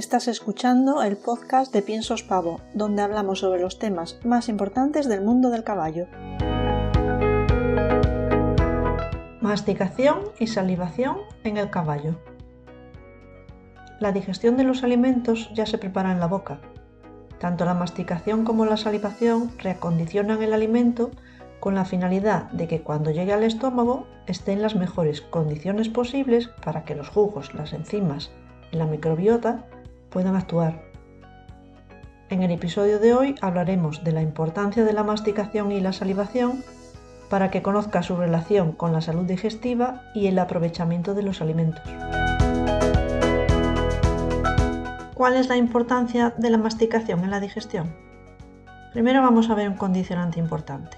Estás escuchando el podcast de Piensos Pavo, donde hablamos sobre los temas más importantes del mundo del caballo. Masticación y salivación en el caballo. La digestión de los alimentos ya se prepara en la boca. Tanto la masticación como la salivación reacondicionan el alimento con la finalidad de que cuando llegue al estómago esté en las mejores condiciones posibles para que los jugos, las enzimas y la microbiota puedan actuar. En el episodio de hoy hablaremos de la importancia de la masticación y la salivación para que conozca su relación con la salud digestiva y el aprovechamiento de los alimentos. ¿Cuál es la importancia de la masticación en la digestión? Primero vamos a ver un condicionante importante.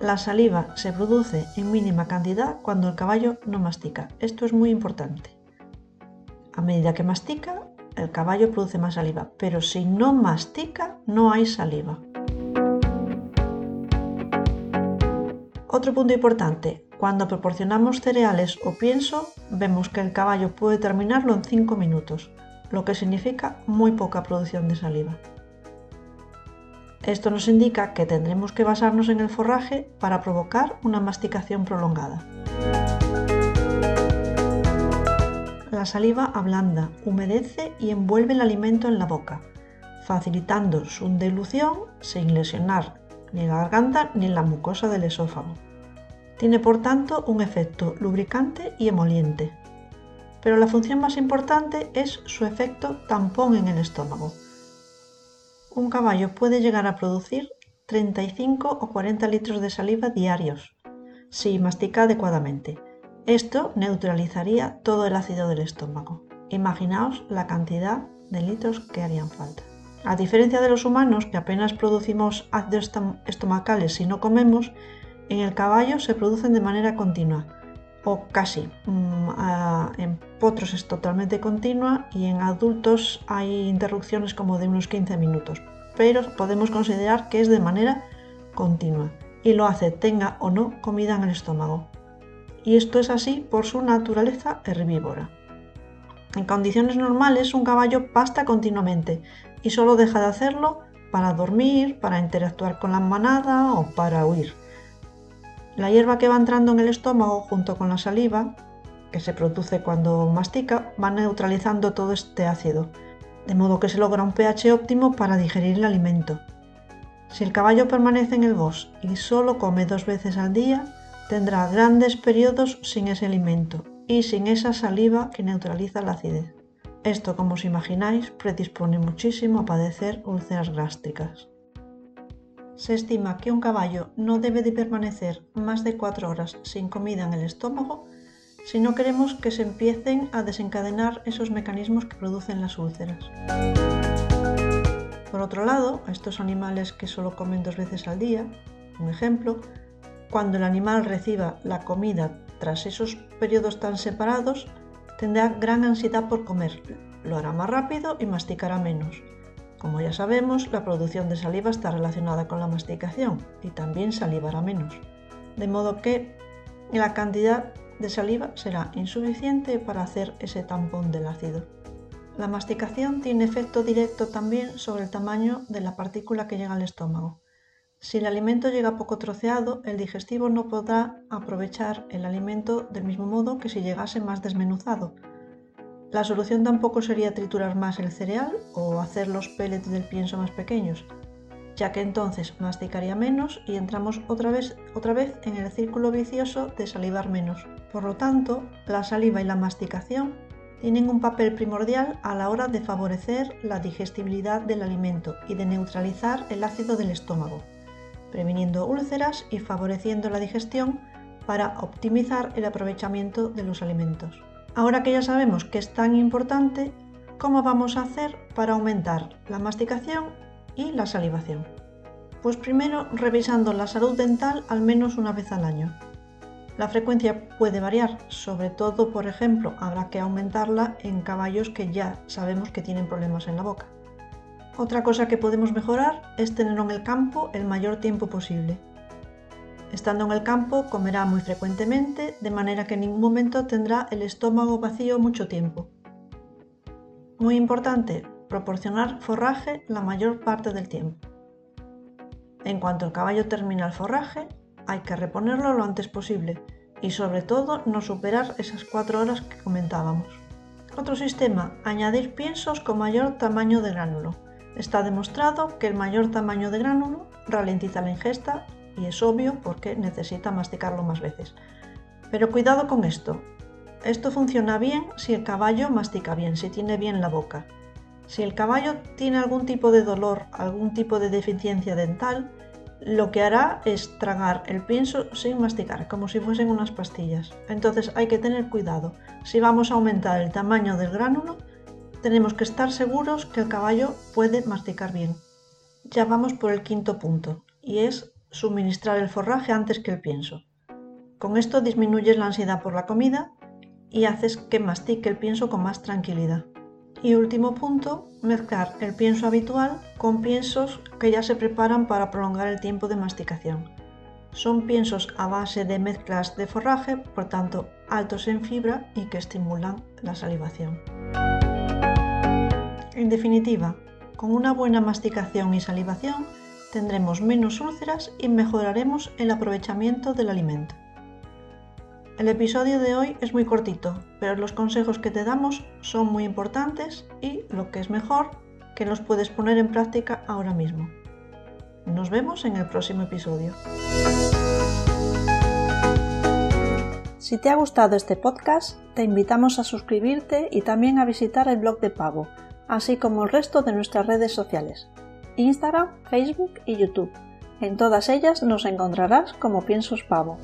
La saliva se produce en mínima cantidad cuando el caballo no mastica. Esto es muy importante. A medida que mastica, el caballo produce más saliva, pero si no mastica, no hay saliva. Otro punto importante, cuando proporcionamos cereales o pienso, vemos que el caballo puede terminarlo en 5 minutos, lo que significa muy poca producción de saliva. Esto nos indica que tendremos que basarnos en el forraje para provocar una masticación prolongada. La saliva ablanda, humedece y envuelve el alimento en la boca, facilitando su dilución sin lesionar ni la garganta ni la mucosa del esófago. Tiene por tanto un efecto lubricante y emoliente. Pero la función más importante es su efecto tampón en el estómago. Un caballo puede llegar a producir 35 o 40 litros de saliva diarios si mastica adecuadamente esto neutralizaría todo el ácido del estómago. Imaginaos la cantidad de litros que harían falta. A diferencia de los humanos, que apenas producimos ácidos estomacales si no comemos, en el caballo se producen de manera continua, o casi. Mm, en potros es totalmente continua y en adultos hay interrupciones como de unos 15 minutos, pero podemos considerar que es de manera continua y lo hace tenga o no comida en el estómago y esto es así por su naturaleza herbívora. En condiciones normales un caballo pasta continuamente y solo deja de hacerlo para dormir, para interactuar con la manada o para huir. La hierba que va entrando en el estómago junto con la saliva, que se produce cuando mastica, va neutralizando todo este ácido, de modo que se logra un pH óptimo para digerir el alimento. Si el caballo permanece en el bosque y solo come dos veces al día, tendrá grandes periodos sin ese alimento y sin esa saliva que neutraliza la acidez. Esto, como os imagináis, predispone muchísimo a padecer úlceras gástricas. Se estima que un caballo no debe de permanecer más de 4 horas sin comida en el estómago si no queremos que se empiecen a desencadenar esos mecanismos que producen las úlceras. Por otro lado, estos animales que solo comen dos veces al día, un ejemplo, cuando el animal reciba la comida tras esos periodos tan separados, tendrá gran ansiedad por comer, lo hará más rápido y masticará menos. Como ya sabemos, la producción de saliva está relacionada con la masticación y también salivará menos. De modo que la cantidad de saliva será insuficiente para hacer ese tampón del ácido. La masticación tiene efecto directo también sobre el tamaño de la partícula que llega al estómago. Si el alimento llega poco troceado, el digestivo no podrá aprovechar el alimento del mismo modo que si llegase más desmenuzado. La solución tampoco sería triturar más el cereal o hacer los pellets del pienso más pequeños, ya que entonces masticaría menos y entramos otra vez, en el círculo vicioso de salivar menos. Por lo tanto, la saliva y la masticación tienen un papel primordial a la hora de favorecer la digestibilidad del alimento y de neutralizar el ácido del estómago previniendo úlceras y favoreciendo la digestión para optimizar el aprovechamiento de los alimentos. Ahora que ya sabemos que es tan importante, ¿cómo vamos a hacer para aumentar la masticación y la salivación? Pues primero revisando la salud dental al menos una vez al año. La frecuencia puede variar, sobre todo, por ejemplo, habrá que aumentarla en caballos que ya sabemos que tienen problemas en la boca. Otra cosa que podemos mejorar es tenerlo en el campo el mayor tiempo posible. Estando en el campo comerá muy frecuentemente, de manera que en ningún momento tendrá el estómago vacío mucho tiempo. Muy importante, proporcionar forraje la mayor parte del tiempo. En cuanto el caballo termina el forraje, hay que reponerlo lo antes posible y sobre todo no superar esas cuatro horas que comentábamos. Otro sistema, añadir piensos con mayor tamaño de gránulo. Está demostrado que el mayor tamaño de gránulo ralentiza la ingesta y es obvio porque necesita masticarlo más veces. Pero cuidado con esto. Esto funciona bien si el caballo mastica bien, si tiene bien la boca. Si el caballo tiene algún tipo de dolor, algún tipo de deficiencia dental, lo que hará es tragar el pienso sin masticar, como si fuesen unas pastillas. Entonces hay que tener cuidado. Si vamos a aumentar el tamaño del gránulo, tenemos que estar seguros que el caballo puede masticar bien. Ya vamos por el quinto punto, y es suministrar el forraje antes que el pienso. Con esto disminuyes la ansiedad por la comida y haces que mastique el pienso con más tranquilidad. Y último punto, mezclar el pienso habitual con piensos que ya se preparan para prolongar el tiempo de masticación. Son piensos a base de mezclas de forraje, por tanto altos en fibra y que estimulan la salivación. En definitiva, con una buena masticación y salivación tendremos menos úlceras y mejoraremos el aprovechamiento del alimento. El episodio de hoy es muy cortito, pero los consejos que te damos son muy importantes y, lo que es mejor, que los puedes poner en práctica ahora mismo. Nos vemos en el próximo episodio. Si te ha gustado este podcast, te invitamos a suscribirte y también a visitar el blog de Pavo, así como el resto de nuestras redes sociales, Instagram, Facebook y YouTube. En todas ellas nos encontrarás como Piensos Pavo.